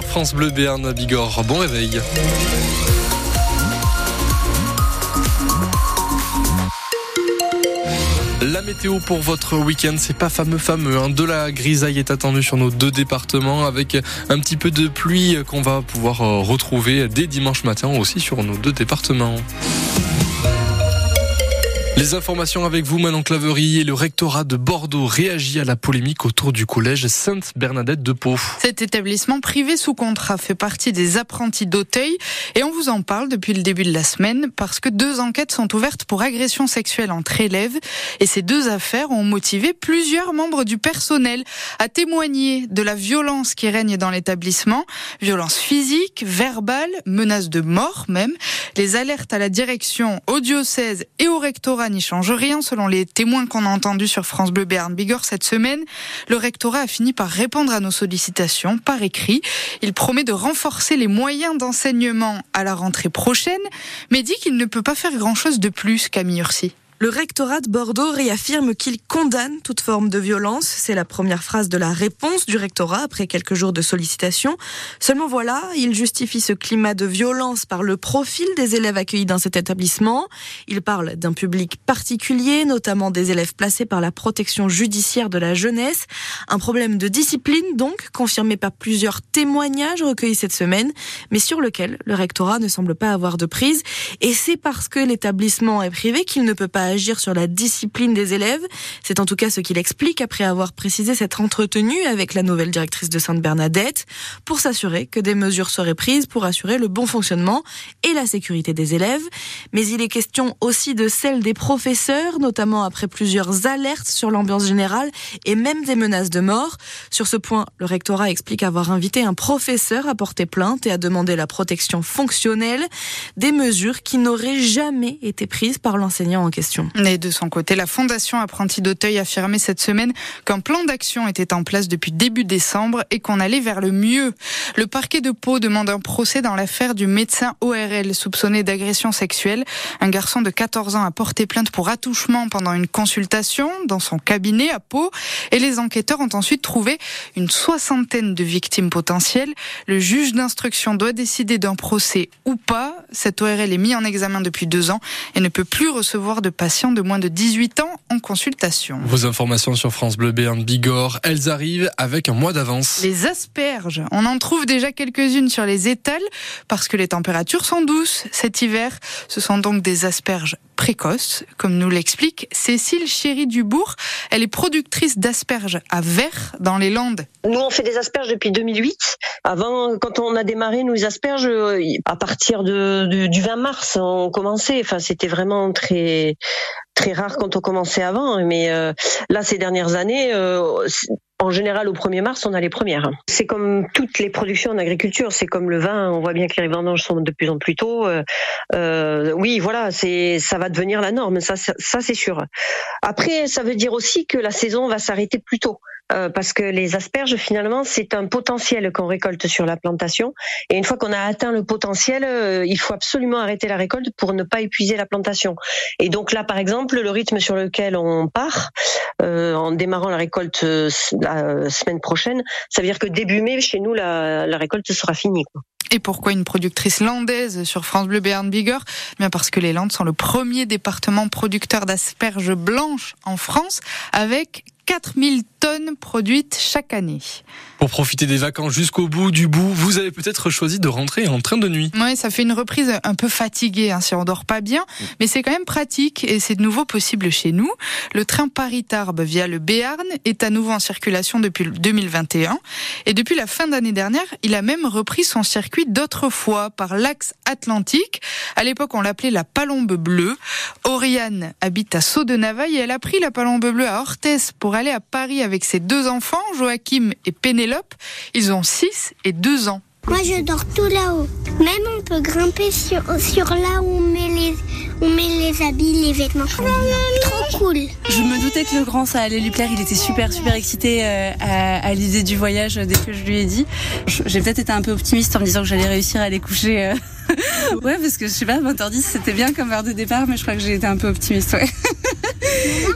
France Bleu Béarn Bigorre. Bon réveil. La météo pour votre week-end, c'est pas fameux fameux. Hein. De la grisaille est attendue sur nos deux départements avec un petit peu de pluie qu'on va pouvoir euh, retrouver dès dimanche matin aussi sur nos deux départements. Les informations avec vous, Manon Claverie et le rectorat de Bordeaux réagit à la polémique autour du collège Sainte-Bernadette de Pau. Cet établissement privé sous contrat fait partie des apprentis d'Auteuil et on vous en parle depuis le début de la semaine parce que deux enquêtes sont ouvertes pour agression sexuelle entre élèves et ces deux affaires ont motivé plusieurs membres du personnel à témoigner de la violence qui règne dans l'établissement, violence physique, verbale, menace de mort même. Les alertes à la direction, au diocèse et au rectorat n'y change rien selon les témoins qu'on a entendus sur France Bleu Béarn Bigorre cette semaine. Le rectorat a fini par répondre à nos sollicitations par écrit. Il promet de renforcer les moyens d'enseignement à la rentrée prochaine, mais dit qu'il ne peut pas faire grand-chose de plus, Camille Ursi. Le rectorat de Bordeaux réaffirme qu'il condamne toute forme de violence. C'est la première phrase de la réponse du rectorat après quelques jours de sollicitations. Seulement voilà, il justifie ce climat de violence par le profil des élèves accueillis dans cet établissement. Il parle d'un public particulier, notamment des élèves placés par la protection judiciaire de la jeunesse. Un problème de discipline donc, confirmé par plusieurs témoignages recueillis cette semaine, mais sur lequel le rectorat ne semble pas avoir de prise. Et c'est parce que l'établissement est privé qu'il ne peut pas agir sur la discipline des élèves. C'est en tout cas ce qu'il explique après avoir précisé s'être entretenu avec la nouvelle directrice de Sainte-Bernadette pour s'assurer que des mesures seraient prises pour assurer le bon fonctionnement et la sécurité des élèves. Mais il est question aussi de celle des professeurs, notamment après plusieurs alertes sur l'ambiance générale et même des menaces de mort. Sur ce point, le rectorat explique avoir invité un professeur à porter plainte et à demander la protection fonctionnelle, des mesures qui n'auraient jamais été prises par l'enseignant en question. Et de son côté, la Fondation Apprentis d'Auteuil a affirmé cette semaine qu'un plan d'action était en place depuis début décembre et qu'on allait vers le mieux. Le parquet de Pau demande un procès dans l'affaire du médecin ORL soupçonné d'agression sexuelle. Un garçon de 14 ans a porté plainte pour attouchement pendant une consultation dans son cabinet à Pau et les enquêteurs ont ensuite trouvé une soixantaine de victimes potentielles. Le juge d'instruction doit décider d'un procès ou pas. Cet ORL est mis en examen depuis deux ans et ne peut plus recevoir de patients de moins de 18 ans en consultation. Vos informations sur France Bleu Béarn Bigorre, elles arrivent avec un mois d'avance. Les asperges, on en trouve déjà quelques-unes sur les étals parce que les températures sont douces cet hiver. Ce sont donc des asperges précoce, comme nous l'explique Cécile Chéry Dubourg. Elle est productrice d'asperges à verre dans les Landes. Nous, on fait des asperges depuis 2008. Avant, quand on a démarré nos asperges, euh, à partir du 20 mars, on commençait. Enfin, c'était vraiment très très rare quand on commençait avant, mais euh, là ces dernières années, euh, en général, au 1er mars, on a les premières. C'est comme toutes les productions en agriculture, c'est comme le vin, on voit bien que les vendanges sont de plus en plus tôt. Euh, oui, voilà, ça va devenir la norme, ça, ça, ça c'est sûr. Après, ça veut dire aussi que la saison va s'arrêter plus tôt. Euh, parce que les asperges, finalement, c'est un potentiel qu'on récolte sur la plantation. Et une fois qu'on a atteint le potentiel, euh, il faut absolument arrêter la récolte pour ne pas épuiser la plantation. Et donc là, par exemple, le rythme sur lequel on part, euh, en démarrant la récolte la semaine prochaine, ça veut dire que début mai, chez nous, la, récolte sera finie. Et pourquoi une productrice landaise sur France Bleu Béarn Bigorre? Bien parce que les Landes sont le premier département producteur d'asperges blanches en France, avec 4000 tonnes produites chaque année. Pour profiter des vacances jusqu'au bout du bout, vous avez peut-être choisi de rentrer en train de nuit. Oui, ça fait une reprise un peu fatiguée hein, si on dort pas bien, mais c'est quand même pratique et c'est de nouveau possible chez nous. Le train Paris-Tarbes via le Béarn est à nouveau en circulation depuis 2021 et depuis la fin d'année dernière, il a même repris son circuit d'autrefois par l'axe atlantique. À l'époque, on l'appelait la Palombe bleue. Oriane habite à Sceaux de Navaille et elle a pris la Palombe bleue à Orthez pour aller à Paris avec ses deux enfants, Joachim et Pénélope. Ils ont 6 et 2 ans. Moi, je dors tout là-haut. Même on peut grimper sur, sur là où on met les, on met les habits, les vêtements. Trop cool. Je me doutais que le grand, ça allait lui plaire. Il était super, super excité euh, à, à l'idée du voyage dès que je lui ai dit. J'ai peut-être été un peu optimiste en me disant que j'allais réussir à aller coucher. Euh. ouais, parce que je sais pas, 20h10, c'était bien comme heure de départ, mais je crois que j'ai été un peu optimiste, ouais.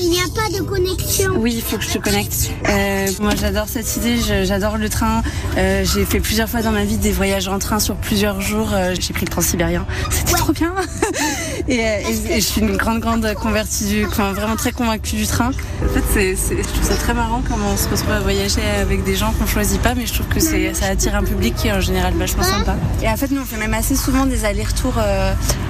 Il n'y a pas de connexion. Oui, il faut que je te connecte. Euh, moi, j'adore cette idée. J'adore le train. Euh, j'ai fait plusieurs fois dans ma vie des voyages en train sur plusieurs jours. Euh, j'ai pris le transsibérien. C'était trop bien. et, et, je suis une grande, grande convertie du, enfin, vraiment très convaincue du train. En fait, je trouve ça très marrant comment on se retrouve à voyager avec des gens qu'on choisit pas, mais je trouve que ça attire un public qui est en général vachement sympa. Et en fait, nous, on fait même assez souvent des allers-retours,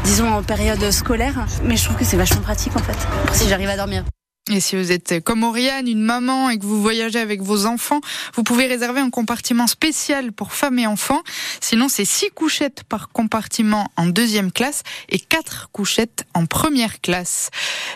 disons, en période scolaire. Mais je trouve que c'est vachement pratique, en fait, si j'arrive à dormir. dormir. Et si vous êtes comme Oriane, une maman, et que vous voyagez avec vos enfants, vous pouvez réserver un compartiment spécial pour femmes et enfants. Sinon, c'est six couchettes par compartiment en deuxième classe et quatre couchettes en première classe.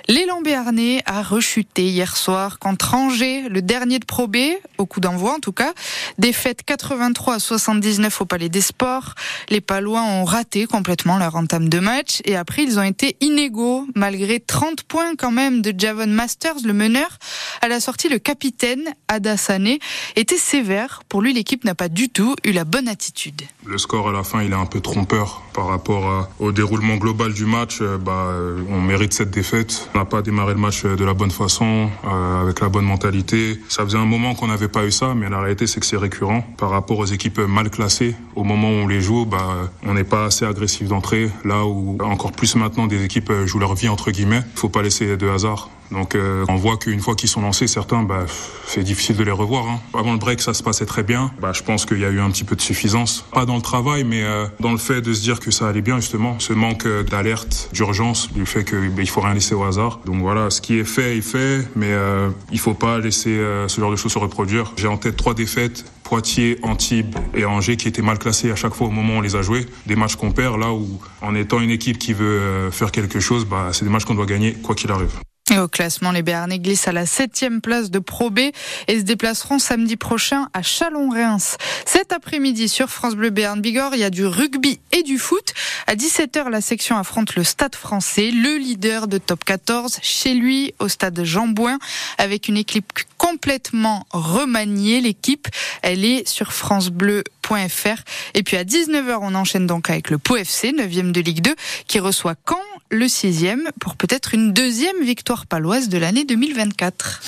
L'élan béarnais a rechuté hier soir contre Angers, le dernier de Pro B, au coup d'envoi en tout cas. Défaite 83 à 79 au Palais des Sports. Les Palois ont raté complètement leur entame de match et après ils ont été inégaux malgré 30 points quand même de Javon Master le meneur, à la sortie, le capitaine Adasane était sévère. Pour lui, l'équipe n'a pas du tout eu la bonne attitude. Le score à la fin, il est un peu trompeur par rapport au déroulement global du match. Euh, bah, euh, on mérite cette défaite. On n'a pas démarré le match de la bonne façon, euh, avec la bonne mentalité. Ça faisait un moment qu'on n'avait pas eu ça, mais la réalité, c'est que c'est récurrent. Par rapport aux équipes mal classées, au moment où on les joue, bah, on n'est pas assez agressif d'entrée. Là où, encore plus maintenant, des équipes jouent leur vie, entre guillemets. Il faut pas laisser de hasard. Donc euh, on voit qu'une fois qu'ils sont lancés, certains, bah, c'est difficile de les revoir. Hein. Avant le break, ça se passait très bien. Bah, je pense qu'il y a eu un petit peu de suffisance, pas dans le travail, mais euh, dans le fait de se dire que ça allait bien justement. Ce manque euh, d'alerte, d'urgence, du fait qu'il bah, faut rien laisser au hasard. Donc voilà, ce qui est fait est fait, mais euh, il faut pas laisser ce genre de choses se reproduire. J'ai en tête trois défaites Poitiers, Antibes et Angers qui étaient mal classés à chaque fois au moment où on les a joués. Des matchs qu'on perd là où, en étant une équipe qui veut faire quelque chose, bah, c'est des matchs qu'on doit gagner quoi qu'il arrive. Au classement, les Béarnais glissent à la septième place de Pro B et se déplaceront samedi prochain à Chalon-Reims. Cet après-midi sur France Bleu Béarn Bigorre, il y a du rugby et du foot. À 17h, la section affronte le Stade français, le leader de top 14, chez lui au stade Jean Bouin, avec une équipe complètement remaniée. L'équipe, elle est sur francebleu.fr. Et puis à 19h, on enchaîne donc avec le Pau FC, 9e de Ligue 2, qui reçoit Caen le sixième pour peut-être une deuxième victoire paloise de l'année 2024.